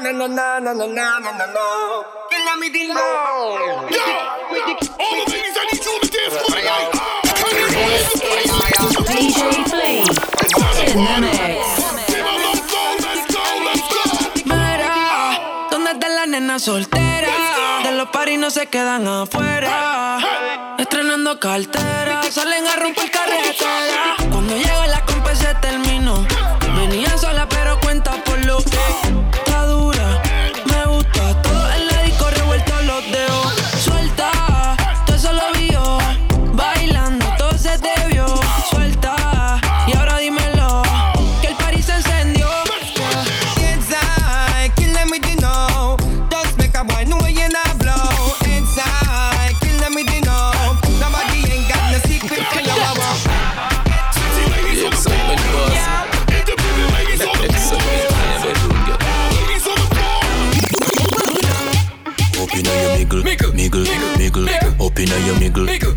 na na na na na na na na na. Kill me the Yo, all the ladies, I need you to dance for me. DJ Flea in the mix. Let's go, let's go, let's go. Mira, ¿dónde está la nena soltera? De los paris no se quedan afuera. Estrenando cartera, salen a romper carretera. Cuando llego la compa se terminó. Venía sola pero cuenta por lo que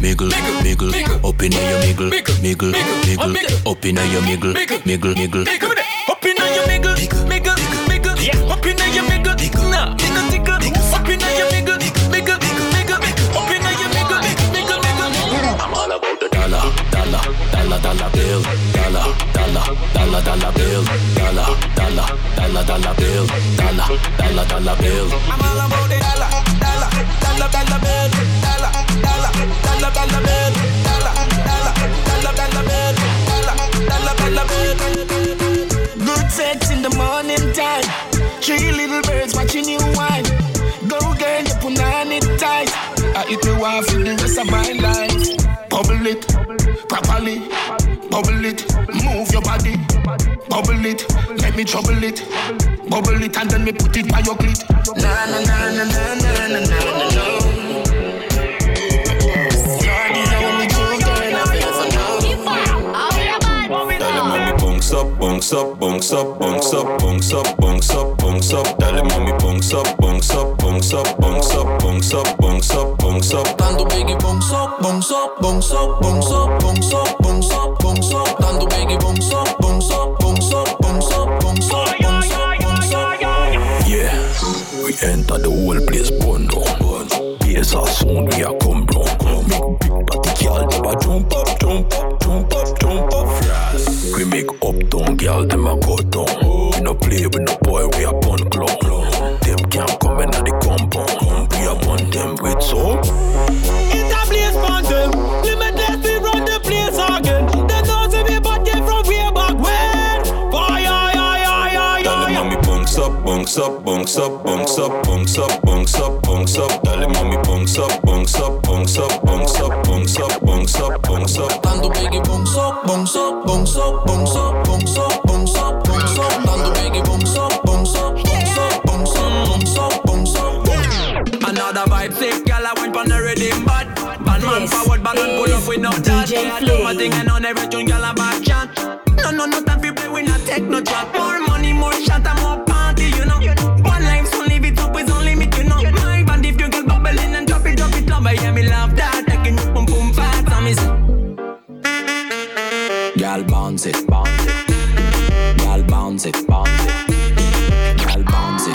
miggle, miggle. Up inna your miggle, miggle, miggle. Up inna your miggle, miggle, miggle. Up in your miggle, miggle, miggle. Yeah. Up in your miggle, nah, tickle, tickle. Up in your miggle, miggle, miggle. Up in your miggle, miggle, miggle. I'm all about the dollar, dollar, dollar, dollar bill, dollar, dollar, dollar, dollar bill, dollar, dollar, dollar, dollar bill, dollar, dollar, dollar bill. I'm all about the dollar, dollar, dollar, dollar bill, dollar, dollar, dollar, dollar bill, dollar, dollar. Good sex in the morning time. Three little birds watching you whine. Go girl, you put on it tight. I eat me one for the rest of my life. Bubble it, properly. Bubble it, move your body. Bubble it, let me trouble it. Bubble it and then me put it by your clit. Na na na na na bunks up, bunks up, bunks up, bunks up, bunks up, bunks up, bunks up. Dale mami, bunks up, bunks up, bunks up, bunks up, bunks up, bunks up, bunks up. Dando biggie bounce up, bounce up, bounce up, bounce up, bounce up, bounce up, bounce up. Dando biggie bounce up, bounce up, bounce up, bounce up, bounce up, bounce up, bounce up. Yeah, we enter the whole place burn down. Yes, our soon we are come down. Make big party girl them a jump up, jump up, jump up, girl them a go down. We no play with no boy, we a bun clown. Them can't come in the compound. We a bun them with so. Up, bunks up, bunks up, bunks up, bunks up, bunks up, bunks up. Dale mami, bunks up, bunks up, bunks up, bunks up, bunks up, bunks up, bunks up. Dando biggie bounce up, bounce up, bounce up, bounce up, bounce up, bounce up, bounce up. Dando biggie bounce up, bounce up, bounce up, bounce up, bounce up, bounce up. Another vibe sick, girl, I went on the rhythm, but bad man forward, bad man pull up with no chat. I do my thing and on every tune, girl, I back chat. No, no, no time for play, we not take no drop. More money, more shot, and bounce it, bounce it. Girl, bounce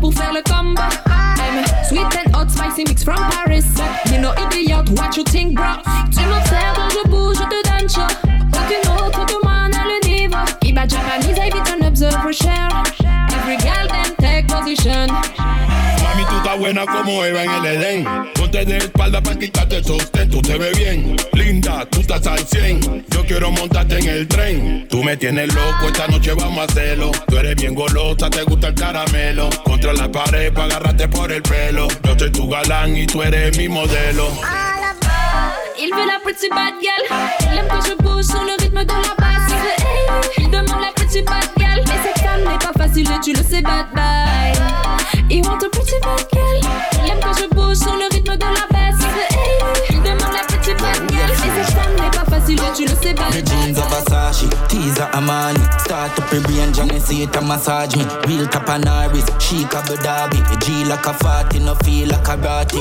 Pour faire le combo, sweet and hot, mix from Paris. You know, idiot, what you think, bro? Como Eva en el Edén. Ponte de espalda para quitarte sostén. Tú te ves bien, linda, tú estás al 100. Yo quiero montarte en el tren. Tú me tienes loco, esta noche vamos a hacerlo. Tú eres bien golosa, te gusta el caramelo. Contra la pared para agarrarte por el pelo. Yo soy tu galán y tú eres mi modelo. Il veut la pretty bad girl. Il aime quand je bouge sur le rythme de la basse. Il demande la pretty bad girl. Mais cette femme n'est pas facile tu le sais, bye. Il want a pretty bad girl. Il aime quand je bouge sur le rythme de la basse. Hey, il demande la pretty bad girl. Mais cette femme n'est pas facile et tu le sais, bad Me jeans bye. Versace, teaser Amani. Start up brain, Johnny see it a massage me. Real Tapanaris, chic Abu Dhabi. G like a 40, no feel like a ratty.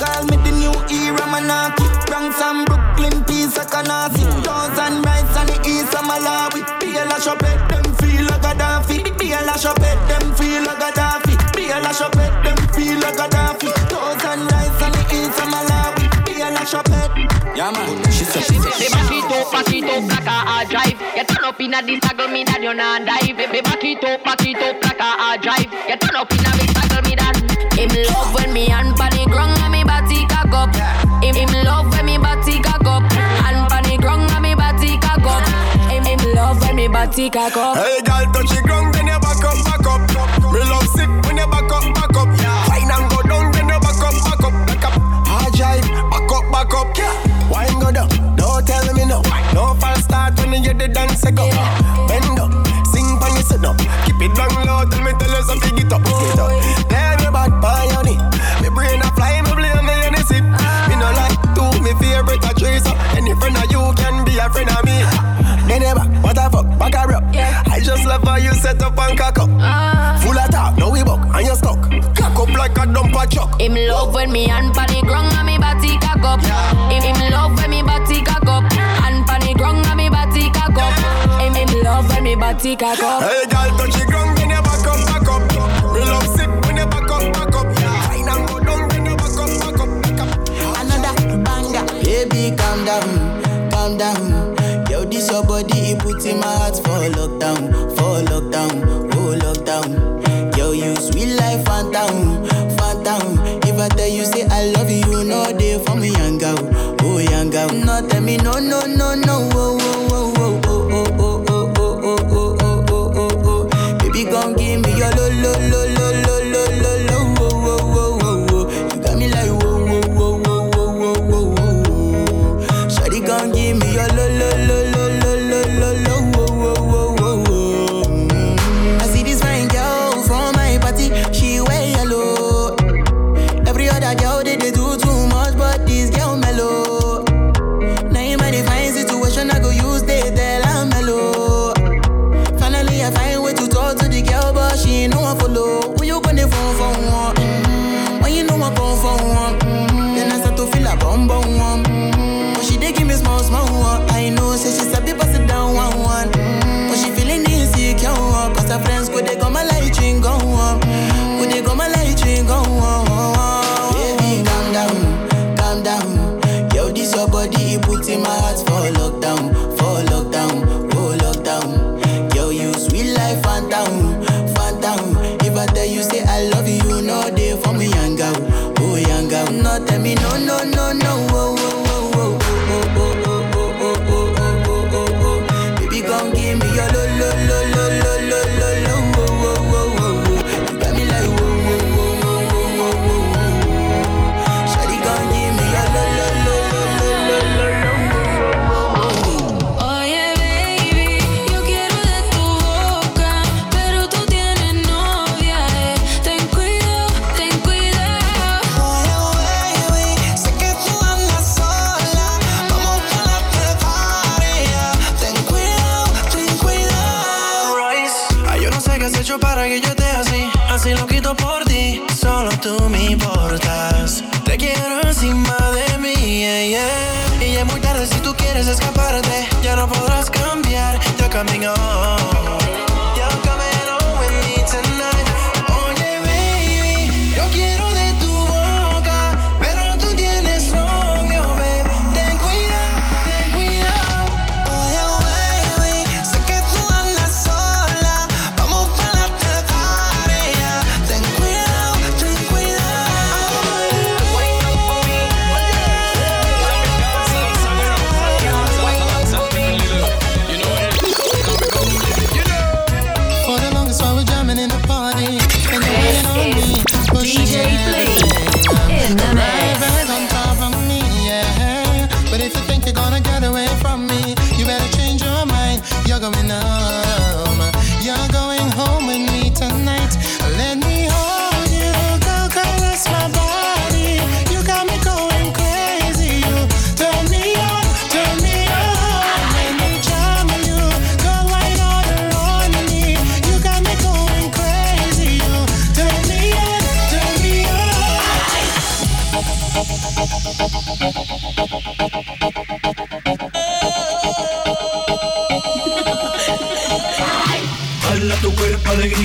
Call me the new era Manaki. Bronx and Brooklyn, peace of Kanasi. Thousand rights on the east of Malawi. Be a lash up them, feel like Gaddafi. Be a lash up them, feel like Gaddafi. Be a lash up at them, feel like Gaddafi. Thousand rights on the east of Malawi. Be a lash up at Yeah man, she said she said Baby, back it up, back it up like a hard drive. Get turn up in a this circle, me that you not dive. Baby, back it up, back it up like a hard drive. Get turn up in a big circle, me that. Him love when me hand pan the ground and me body cock up. Him, him love when me body cock up. Hand pan the ground and me body cock up. Him, him love when me body cock up. Hey, girl, touch the ground, when you hear the dance go. Bend up, sing when you sit up. Keep it down low, tell me tell you something, get up, get up. Tell me about pioneer. Me brain a fly, me blame me any sip. Me no like two, me favorite a tracer. Any friend of you can be a friend of me. Then back, what the fuck, back her up. I just love how you set up and cock up. Uh. Full of talk, now we buck and you stuck. Cock up like a dumper truck. Him love when me hand pan the ground and me body cock up. Him love when me body cock up. Hey, girl, touch the ground, then you back up, back up. Me love sick when you back up, back up. Fine and go down, then you back up, back up, back up. Another banger. Baby, calm down, calm down. Yo, this your body, it puts in my heart for lockdown, for lockdown, oh lockdown. Yo, you sweet life, phantom, phantom. If I tell you say I love you, no day for me, young girl, oh young girl. No tell me no, no, no, no, oh, oh, oh,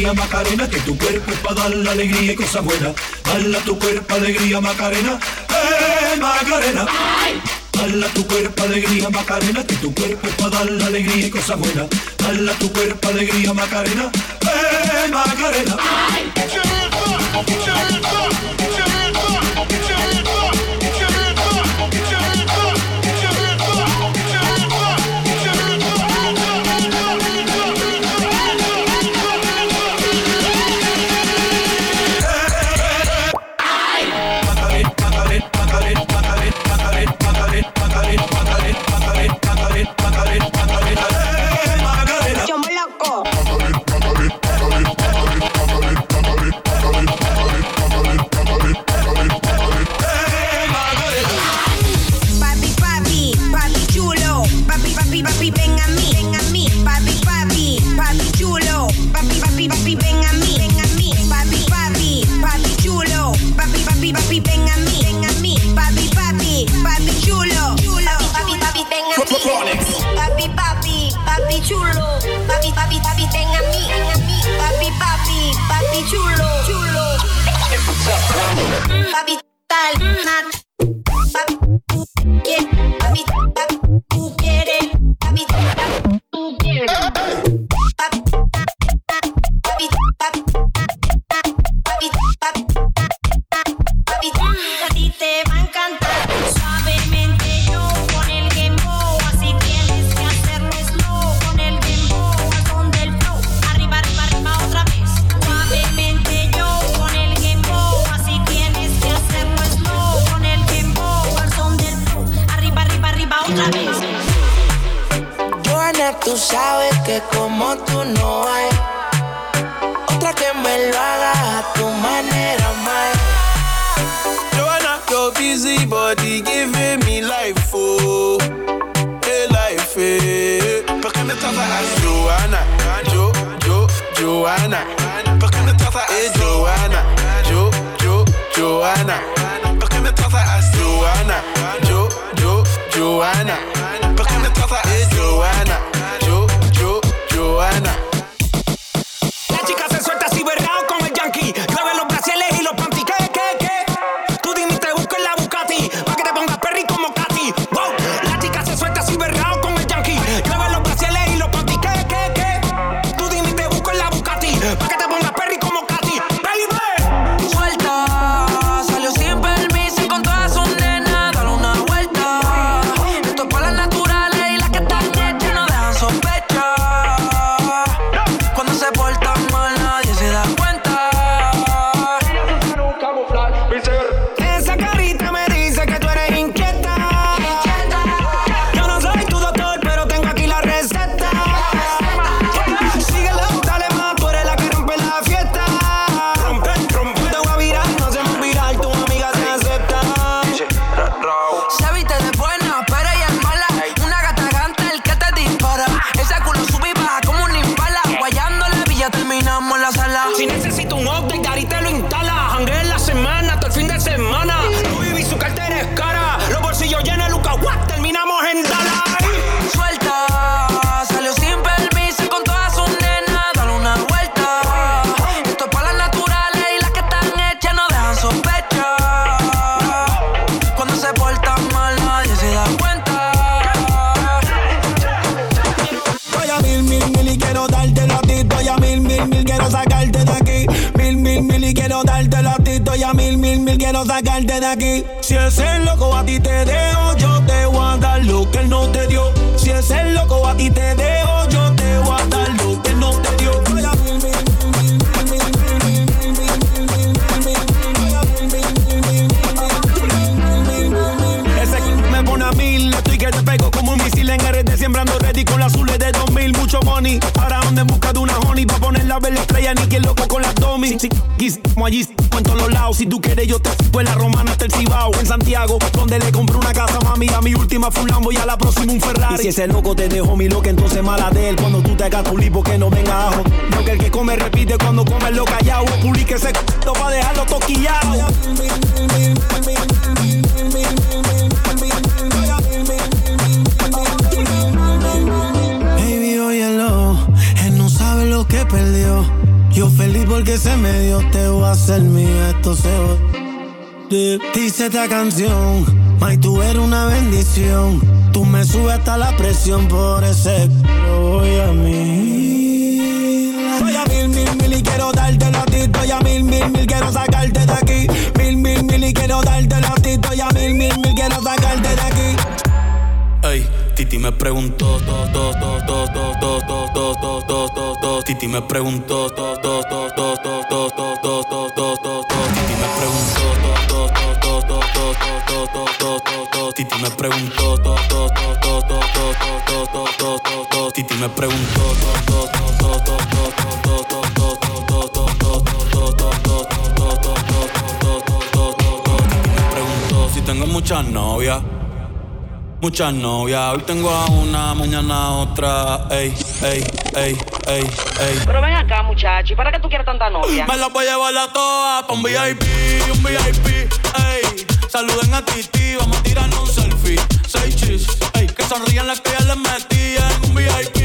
alegría Macarena, que tu cuerpo es para dar la alegría y cosas buenas. Dale tu cuerpo alegría Macarena, eh Macarena. Dale a tu cuerpo alegría Macarena, que tu cuerpo es para dar la alegría y cosas buenas. Dale tu cuerpo alegría Macarena, eh Macarena. Ay. Si es el loco a ti te dejo, yo te voy a dar lo que él no te dio. Si es el loco a ti te dejo, yo te voy a dar lo que él no te dio. Ese me pone a mil, estoy que te pego como un misil en RD, siembrando ready con las azules de 2000, mucho money. Ahora ando en busca de una honey, pa' ponerla a ver la estrella, ni que loco con las domi. Si, si, como allí, en todos los lados, si tú quieres yo te sigo en la Roma en Santiago, donde le compré una casa, mami. A mi última fue un Lambo y a la próxima un Ferrari. Y si ese loco te dejó mi loca, entonces mala de él. Cuando tú te hagas tu lipo, que no venga ajo. Porque el que come repite cuando come lo callao. Publique ese c***o pa' dejarlo toquillado. Baby, óyelo, él no sabe lo que perdió. Yo feliz porque se me dio, te voy a hacer mío, esto se va Dice esta canción, May, tú eres una bendición. Tú me subes hasta la presión por ese voy a mí. Voy a mil, mil, mil y quiero darte la ti. Voy a mil, mil, mil, quiero sacarte de aquí. Mil, mil, mil y quiero darte la ti. Voy a mil, mil, mil, quiero sacarte de aquí. Ey, Titi me preguntó, to, to, to, to, to, to, to, to, to, to, to. Titi me preguntó, to, to, me preguntó, to, preguntó si tengo muchas novias. Muchas novias, hoy tengo a una, mañana a otra, ey, ey, ey, ey, ey. Pero ven acá, muchacho, ¿y para qué tú quieres tanta novia? Me la voy a llevar a todas pa' un VIP, un VIP, ey. Saluden a Titi, vamos a tirarnos un selfie. Seis chis, ey. Que sonrían las que ya les metían. Un VIP,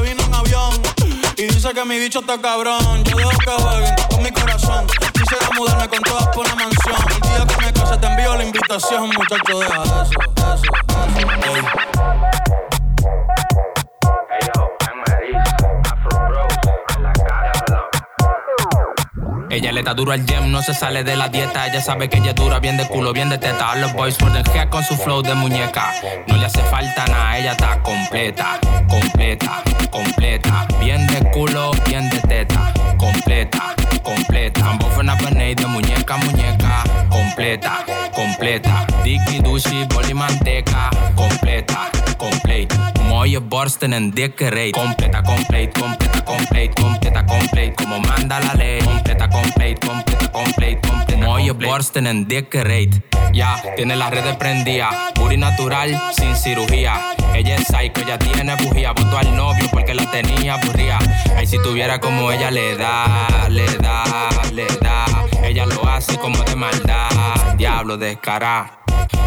y dice que mi bicho está cabrón. Yo dejo que jueguen con mi corazón. Quisiera mudarme con todas por una mansión. El día que me case te envío la invitación, muchacho, deja eso, eso, eso. Ella le da duro al gym, no se sale de la dieta. Ella sabe que ella dura, bien de culo, bien de teta. Los boys muerden head con su flow de muñeca. No le hace falta nada, ella está completa, completa, completa. Bien de culo, bien de teta. Completa, completa. I'm both una de muñeca, muñeca. Completa, completa. Dicky, Dushi, boli, manteca. Completa, completa. Mooie borsten en dikke reet. Completa, complete, completa, complete, completa, complete. Como manda la ley. Completa, complete, completa, complete, completa. Mooie borsten en dikke reet. Ya, tiene las redes prendidas. Puri natural, sin cirugía. Ella es psycho, ella tiene bujía. Votó al novio porque la tenía aburrida. Ay, si tuviera como ella le da, le da, le da. Ella lo hace como de maldad. Diablo descará.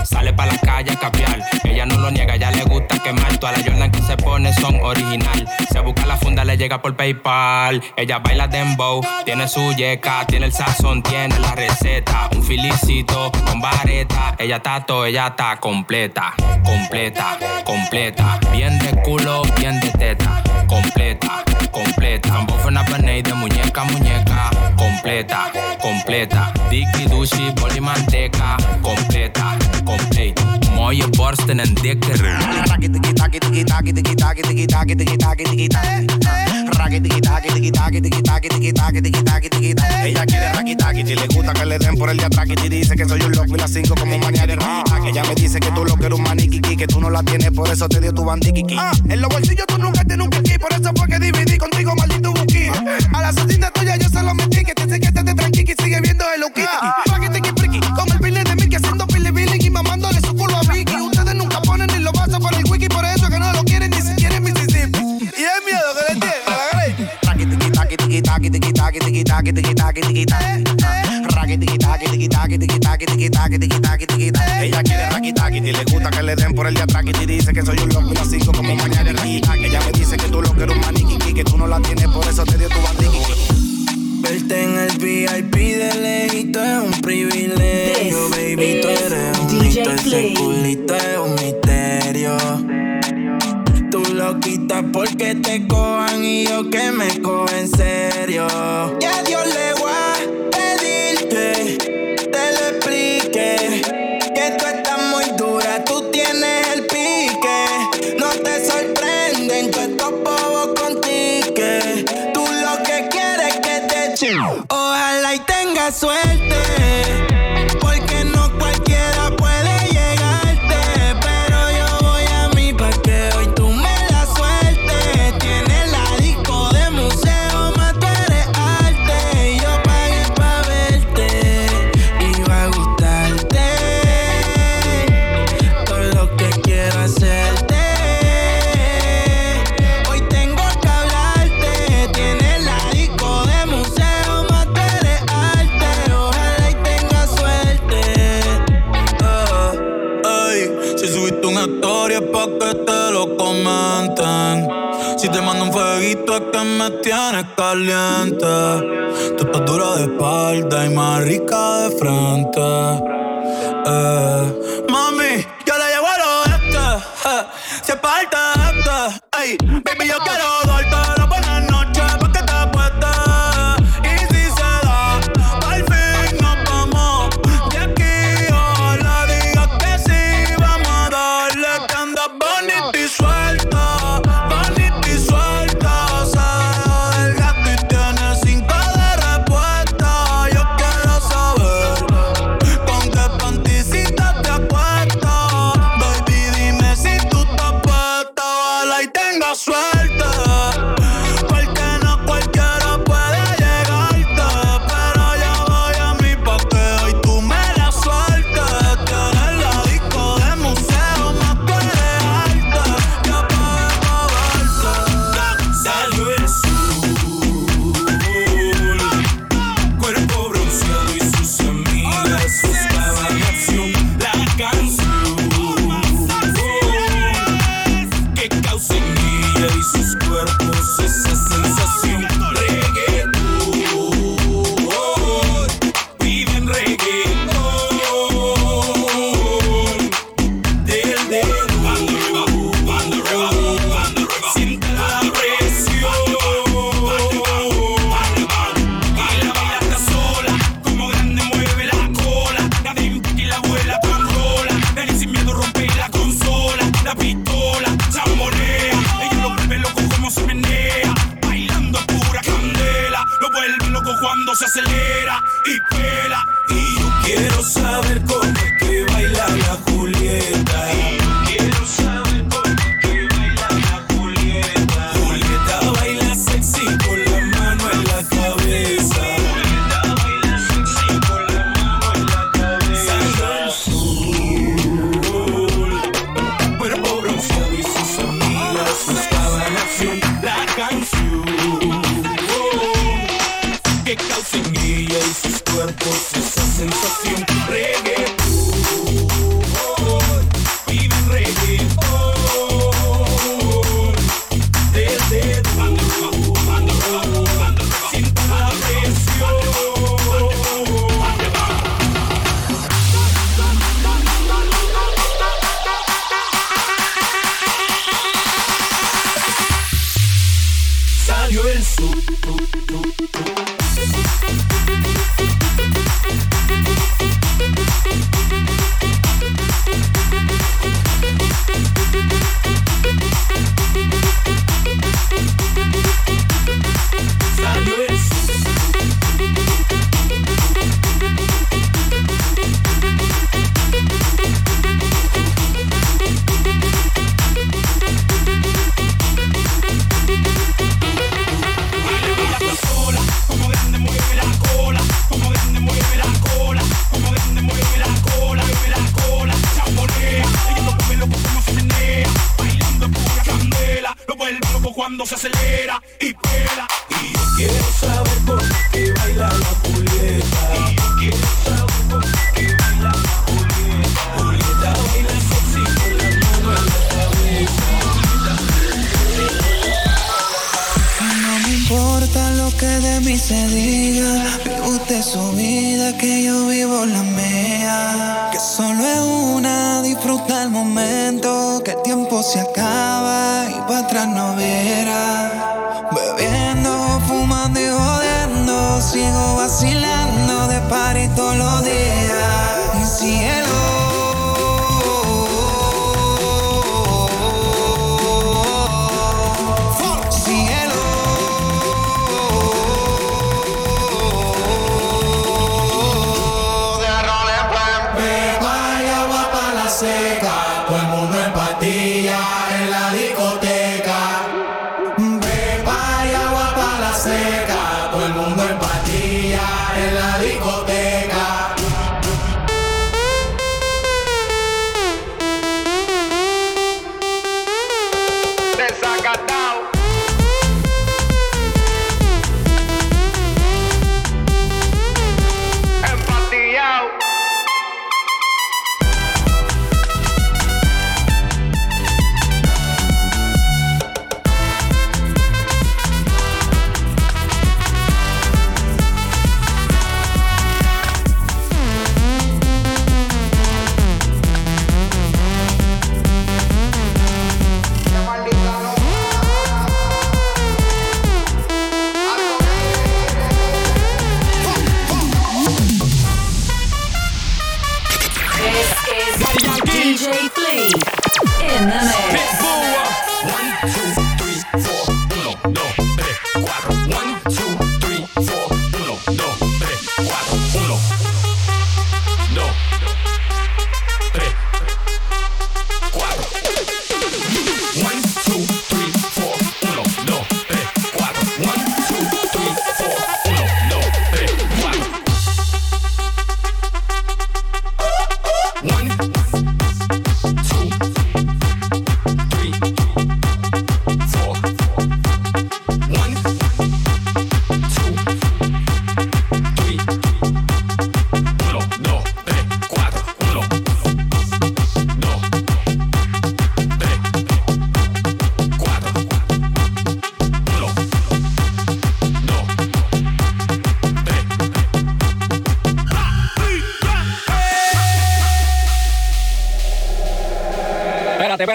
Sale pa' la calle a capiar. Ella no lo niega, ya le gusta quemar. Todas las Jordan que se pone son original. Se busca la funda, le llega por PayPal. Ella baila dembow, tiene su yeca, tiene el sazón, tiene la receta. Un felicito con vareta. Ella todo, ella está completa, completa, completa. Bien de culo, bien de teta. Completa, completa. Tambo fue una de muñeca a muñeca. Completa, completa. Dicky, Dushi, boli, manteca. Completa, Mooie borsten en dikke Ella quiere taki, si le gusta que le den por el de atrás y dice que soy un loco y la cinco como mañana de Que ella me dice que tú lo que eres un maniquiki, que tú no la tienes, por eso te dio tu bandiquiki. Ah, en los bolsillos tú nunca tienes un kiki, por eso fue que dividí contigo, maldito buki. A la asesina tuya yo se lo metí, que te sé que te tranqui y sigue viendo el tiki friki, con tiki taki tiki taki tiki taki tiki taki tiki taki tiki taki. Raki tiki taki tiki taki tiki taki tiki taki tiki taki tiki taki. Ella quiere raki taki y le gusta que le den por el de atrás y dice que soy un loco y la como mañana de Ella me dice que tú lo que eres un maniquiki, que tú no la tienes, por eso te dio tu bandiquiki. Verte en el VIP de lejito es un privilegio, baby. Tú eres un mito, ese culito es un misterio. Tú lo quitas porque te cojan y yo que me cojo en serio. Y a Dios le voy a pedir que te lo explique. Que tú estás muy dura, tú tienes el pique. No te sorprenden que estos bobos contigo. Tú lo que quieres es que te echen. Ojalá y tenga suerte. tienes caliente. Tú estás dura de espalda y más rica de frente. Eh. Mami, yo le llevo a lo este. Eh. Si es parte este. Ey, baby, yo quiero darte.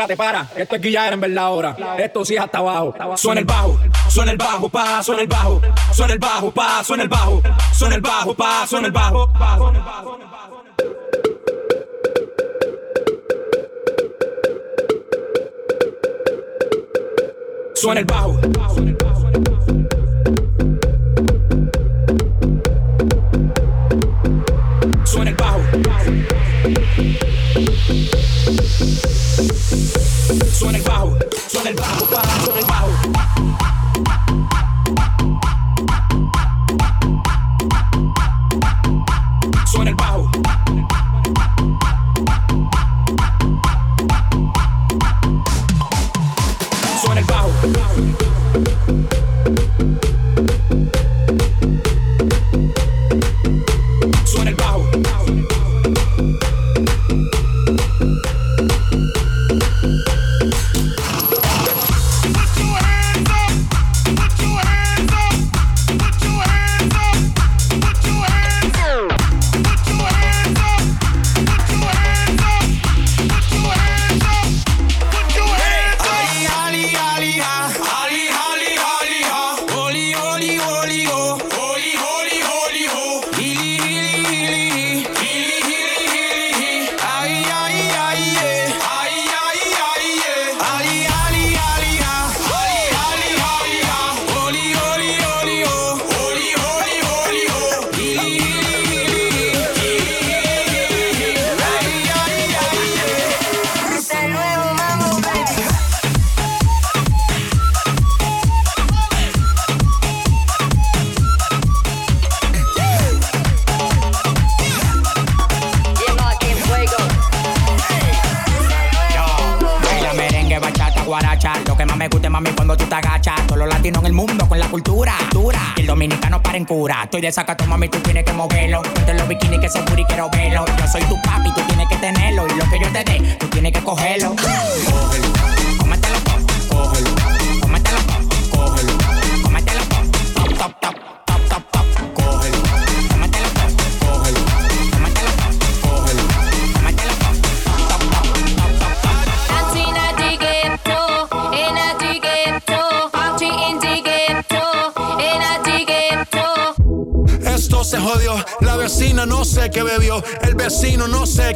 te para. Esto es guillar en verdad ahora. Esto sí es hasta abajo. Suena el bajo, suena el bajo, pa, suena el bajo. Suena el bajo, pa, suena el bajo. Suena el bajo, pa, suena el bajo. Suena el bajo. Estoy de saca, mami, tú tienes que moverlo. Ponte los bikinis que ese booty quiero verlo. Yo soy tu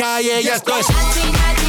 calle y esto es.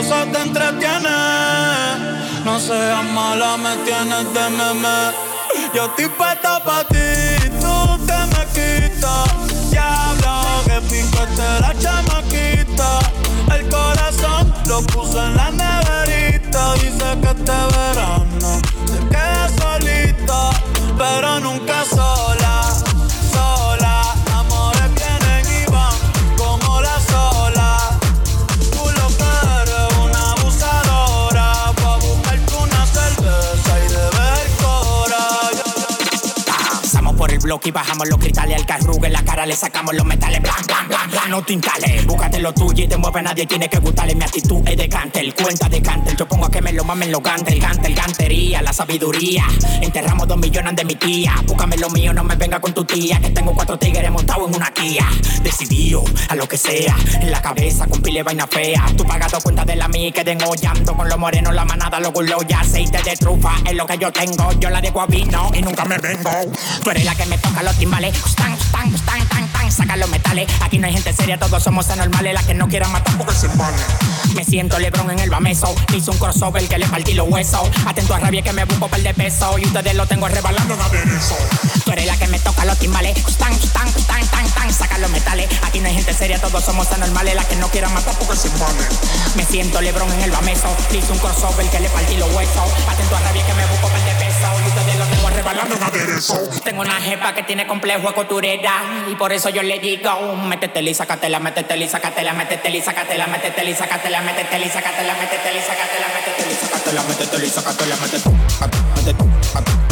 Se te entretiene. No seas mala, me tienes de meme. Yo estoy puesta pa' ti, tú te me quitas. Diablo, que pico te la chamaquita. El corazón lo puse en la neverita. Dice que este verano Y bajamos los cristales al carrugue. En la cara le sacamos los metales. Blan, blan, blan, blan. No te instales. Búscate lo tuyo y te mueve nadie. Tiene que gustarle mi actitud. Es de cantel. Cuenta de cantel. Yo pongo a que me lo mamen los gantel. Gantel, gantería. La sabiduría. Enterramos dos millones de mi tía. Búscame lo mío. No me venga con tu tía. Que tengo cuatro tigres montados en una Kia. Decidido a lo que sea. En la cabeza con pile vaina fea. Tú pagado cuenta de la mía y queden hollando con los morenos. La manada, los gulos aceite de trufa. Es lo que yo tengo. Yo la dejo a vino y nunca me vengo. Tú eres la que me toca los timbales. Stan, stan, stan, tan, tan. Saca los metales. Aquí no hay gente seria, todos somos anormales. La que no quieran matar porque se vale. Me siento Lebron en el bameso. Hice un crossover que le partí los huesos. Atento a rabia que me busco par de peso. Y ustedes lo tengo rebalando de aderezo. Tú eres la que me toca los timbales. Stan, stan, stan, tan, tan. Saca los metales. Aquí no hay gente seria, todos somos anormales. La que no quieran matar porque se vale. Me siento Lebron en el bameso. Hice un crossover que le partí los huesos. Atento a rabia que me busco par de peso. Y ustedes lo tengo una jefa que tiene complejo de costurera. Y por eso yo le digo: métetela y sácatela, métetela y sácatela, métetela y sácatela, métetela y sácatela, métetela y sácatela, métetela y sácatela, métetela y sácatela, métetela y sácatela, métetela y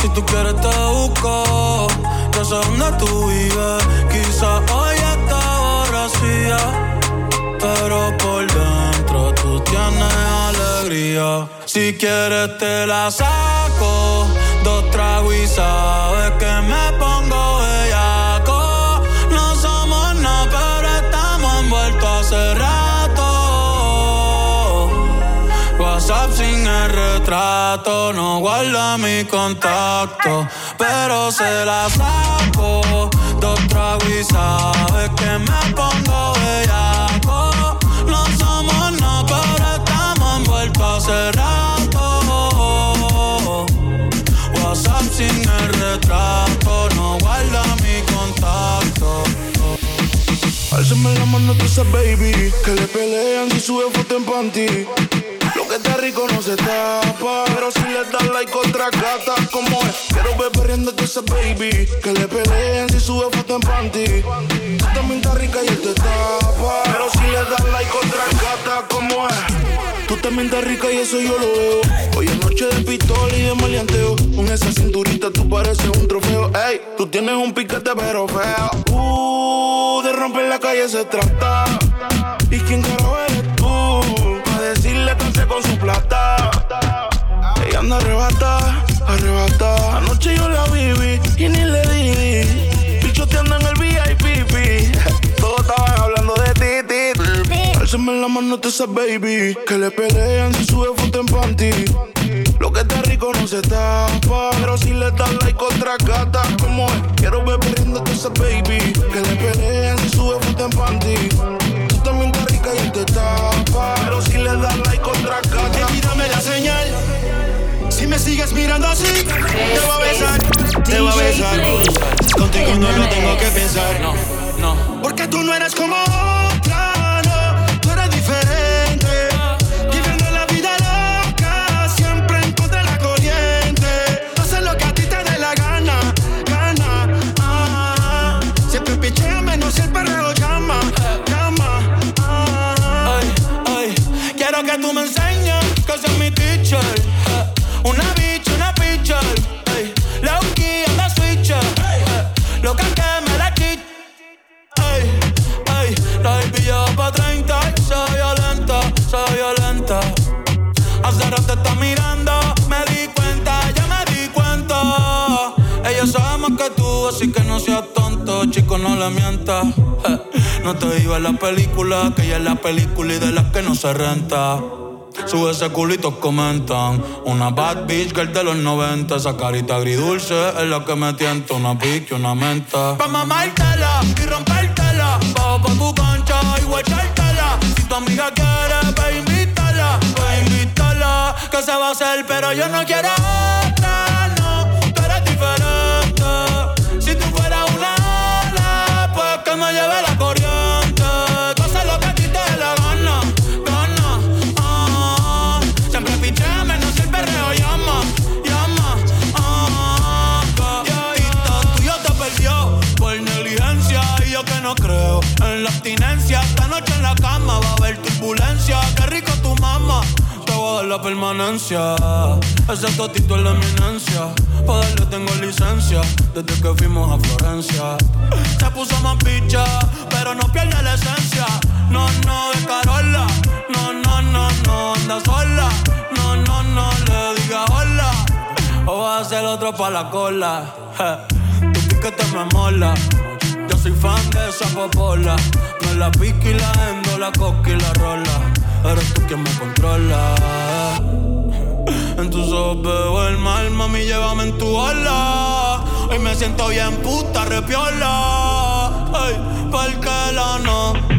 Si tú quieres te busco, yo sé dónde tú vives. Quizá hoy está borracía, pero por dentro tú tienes alegría. Si quieres te la saco, dos tragos y sabes que me pongo el retrato, no guarda mi contacto, pero se la saco. Dos tragos y sabes que me pongo bellaco. No somos nada, pero estamos envueltos hace rato. WhatsApp sin el retrato, no guarda mi contacto. Álzame la mano tú esa baby Que le pelean si sube foto en panty Que está rico no se tapa Pero si le das like otra gata Como es Quiero ver perreando tú esa baby Que le pelean si sube foto en panty. Tú también estás rica y él te tapa Pero si le das like otra gata Como es Tú también estás rica y eso yo lo veo. Hoy es noche de pistola y de maleanteo. Con esa cinturita tú pareces un trofeo. Ey, tú tienes un piquete pero feo. Uh, de romper la calle se trata. ¿Y quién carajo su plata. Ella anda arrebata, arrebata. Anoche yo la viví y ni le di. Bichoteando en el VIP Todos estaban hablando de ti, ti, Álzame la mano de esa baby. Que le pelean si sube foto en panty. Lo que está rico no se tapa Pero si le das like otra gata Como es, quiero ver a esa baby. Que le pelean si sube foto en panty. Tú también estás rica y te tapa Pero si le das like otra gata Baby, dame la señal. Si me sigues mirando así, te voy a besar, te voy a besar. Contigo no lo tengo que pensar. no. Porque tú no eres como está mirando, me di cuenta, ya me di cuenta. Ella sabe más que tú, así que no seas tonto, chico, no le mientas. No te iba en la película, que ella es la película y de las que no se renta. Sube ese culito, comentan. Una bad bitch girl de los 90. Esa carita agridulce es la que me tienta. Una pique, una menta. Pa' mamártela y rompértela. Bajo pa' tu cancha y guachártela. Si tu amiga quiere, se va a hacer, pero yo no quiero permanencia. Ese totito es la eminencia. Pa' darle tengo licencia. Desde que fuimos a Florencia. Se puso más picha, pero no pierde la esencia. No, no, de Carola. No, no, no, no, anda sola. No, no, no, le diga hola. O va a ser otro pa' la cola. Je, Tu piquete me mola. Yo soy fan de esa popola. Me la pique y la endo, la coca y la rola. Eres tú quien me controla. En tus ojos veo el mal, mami, llévame en tu ola. Hoy me siento bien puta, repiola. Ay, porque la nota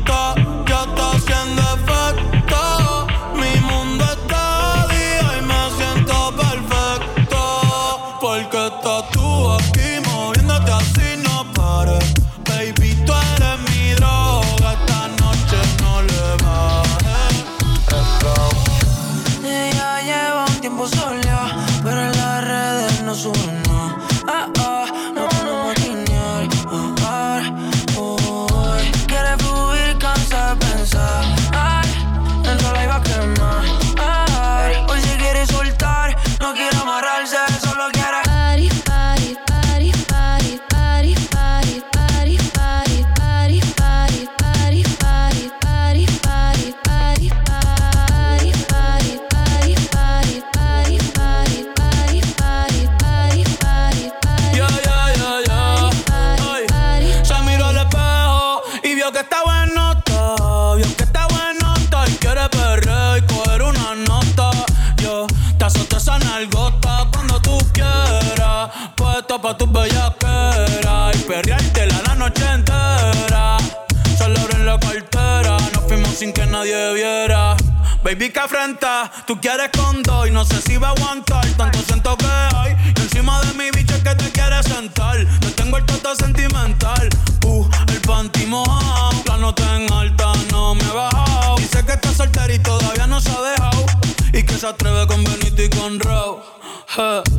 Baby, que afrenta, tú quieres con dos y no sé si va a aguantar tanto siento que hay. Y encima de mi bicho es que te quieres sentar. Yo tengo el toto sentimental, uh, el panty mojado. La nota en alta no me he bajado. Dice que está soltera y todavía no se ha dejado. Y que se atreve con Benito y con. Je,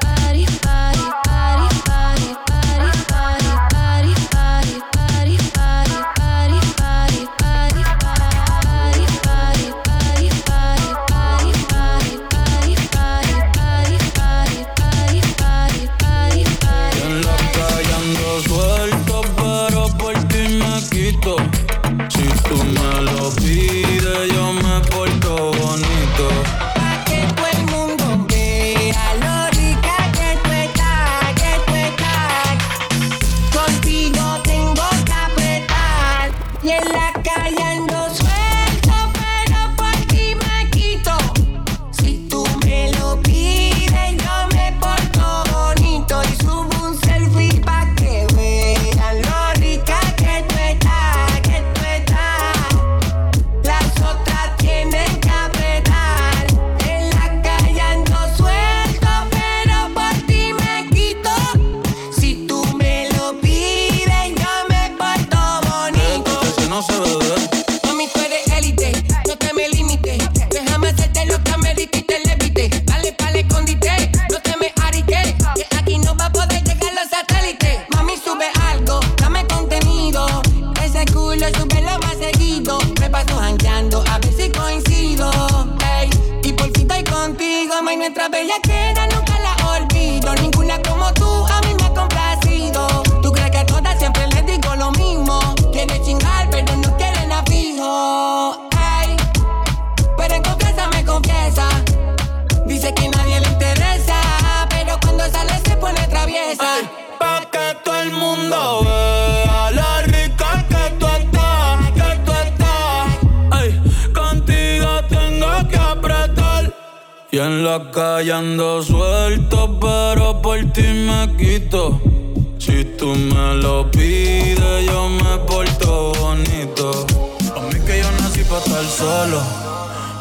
en la calle ando suelto, pero por ti me quito. Si tú me lo pides, yo me porto bonito. A mí que yo nací pa' estar solo.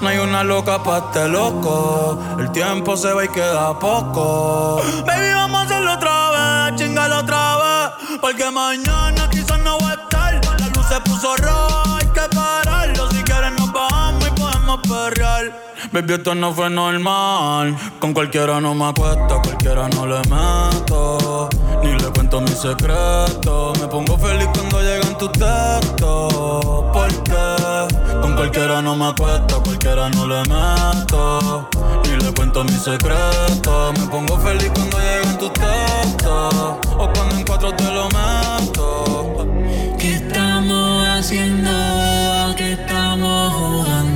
No hay una loca pa' este loco. El tiempo se va y queda poco. Baby, vamos a hacerlo otra vez, chingalo otra vez. Porque mañana quizás no voy a estar. La luz se puso roja, hay que pararlo. Si quieres nos vamos y podemos perrear. Baby, esto no fue normal. Con cualquiera no me acuesto, cualquiera no le meto. Ni le cuento mis secretos. Me pongo feliz cuando llegan tus textos. Porque con cualquiera no me acuesto, cualquiera no le meto. Ni le cuento mis secretos. Me pongo feliz cuando llegan tus textos. O cuando en cuatro te lo meto. ¿Qué estamos haciendo? ¿A qué estamos jugando?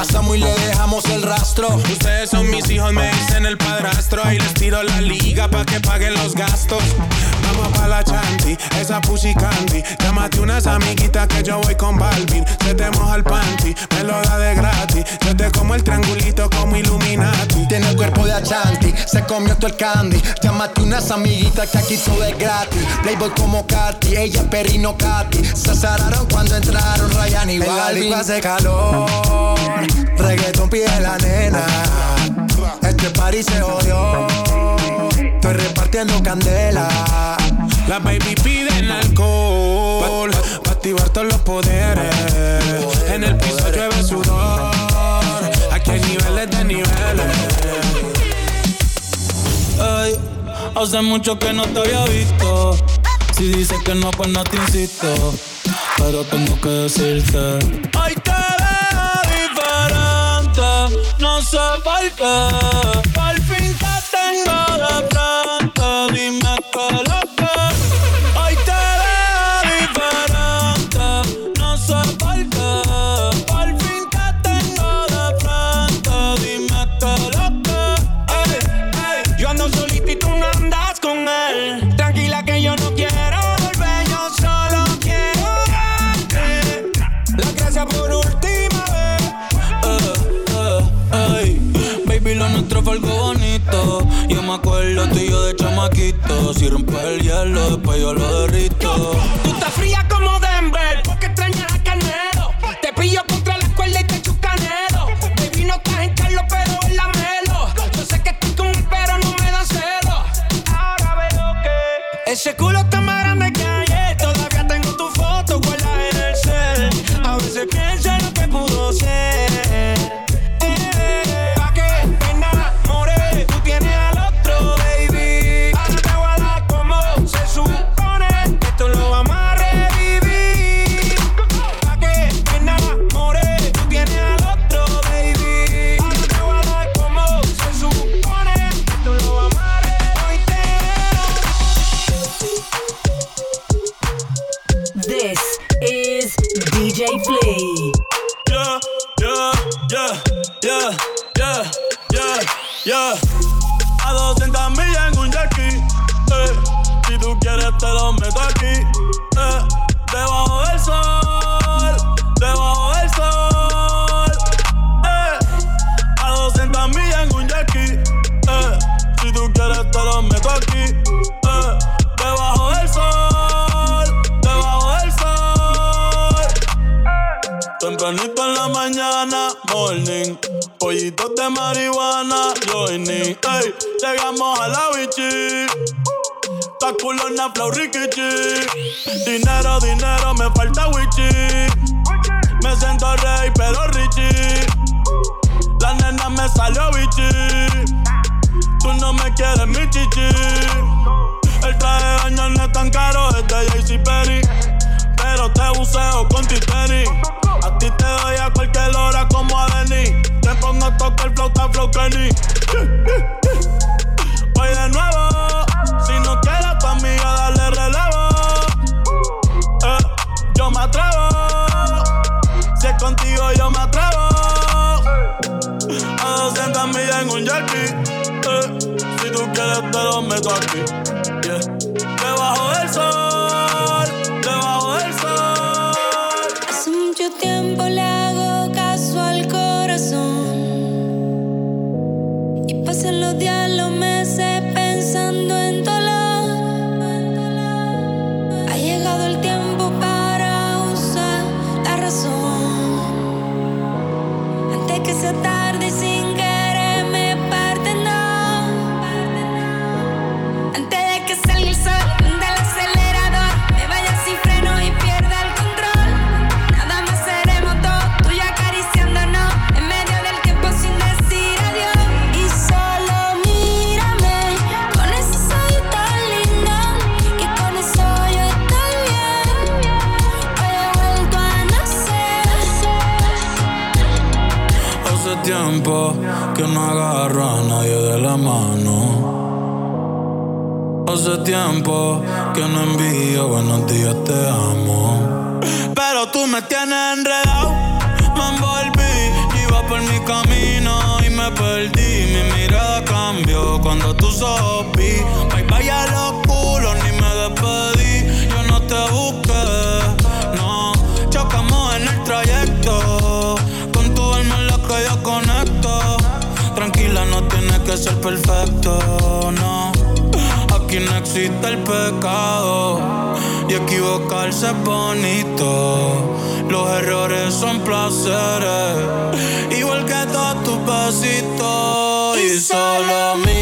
Pasamos y le dejamos el rastro. Ustedes son mis hijos, me dicen el Ahí les tiro la liga pa' que paguen los gastos. Vamos pa' la chanti, esa pussy candy. Llámate unas amiguitas que yo voy con Balvin. Se te moja el panty, me lo da de gratis. Yo te como el triangulito como Illuminati. Tiene el cuerpo de Achanti, se comió todo el candy. Llámate unas amiguitas que aquí todo es gratis. Playboy como Katy, ella Perino Katy. Se azararon cuando entraron Ryan y Balvin. hace calor, reggaeton pide la nena. Este party se odió, estoy repartiendo candela. Las baby piden alcohol pa' activar todos los poderes. En el piso llueve sudor. Aquí hay niveles de niveles. Ey, hace mucho que no te había visto. Si dices que no, pues no te insisto. Pero tengo que decirte. Ay, te Sé por fin te tengo de frente. Dime qué Yo me acuerdo tú y yo de chamaquito. Si rompe el hielo, después yo lo derrito. Tú estás fría Culona, flow, rikichi. Dinero, dinero, me falta wichi. Me siento rey, pero richie. La nena me salió bichi. Tú no me quieres, mi chichi. El traje de baño no es tan caro, es de JC Perry. Pero te buceo con titeri. A ti te doy a cualquier hora como a Denny. Te pongo a tocar flauta, flow Kenny. Voy de nuevo. Te lo tiempo que no agarro a nadie de la mano. Hace tiempo que no envío buenos días, te amo. Pero tú me tienes enredado, me envolví. Iba por mi camino y me perdí. Mi mirada cambió cuando tú sopí. Bye bye a los culos, que ser perfecto, no. Aquí no existe el pecado y equivocarse es bonito. Los errores son placeres, igual que todos tus besitos. Y solo mírame.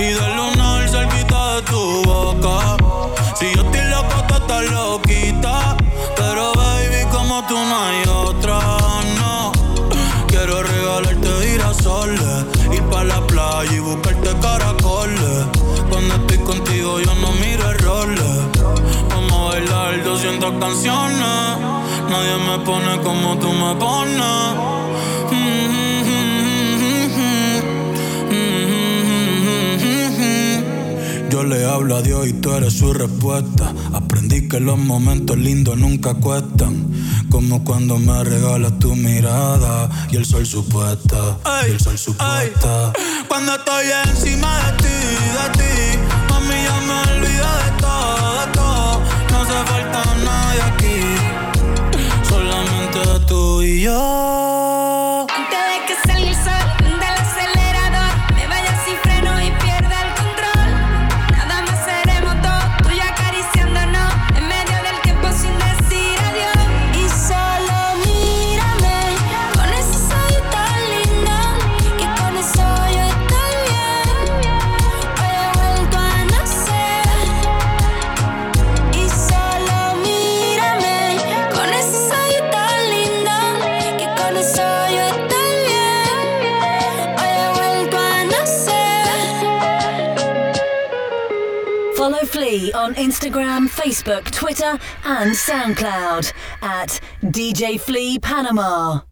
Y del lunar cerquita de tu boca. Si yo estoy loco, tú estás loquita, pero baby, como tú no hay otra, no. Quiero regalarte girasoles, ir pa' la playa y buscarte caracoles. Cuando estoy contigo yo no miro errores. Vamos a bailar 200 canciones. Nadie me pone como tú me pones. Yo le hablo a Dios y tú eres su respuesta. Aprendí que los momentos lindos nunca cuestan. Como cuando me regalas tu mirada y el sol supuesta. y el sol supuesta. Cuando estoy encima de ti, de ti, mami, ya me olvido de todo, de todo. No hace falta nadie aquí, solamente tú y yo. Instagram, Facebook, Twitter, and SoundCloud at DJ Flea Panama.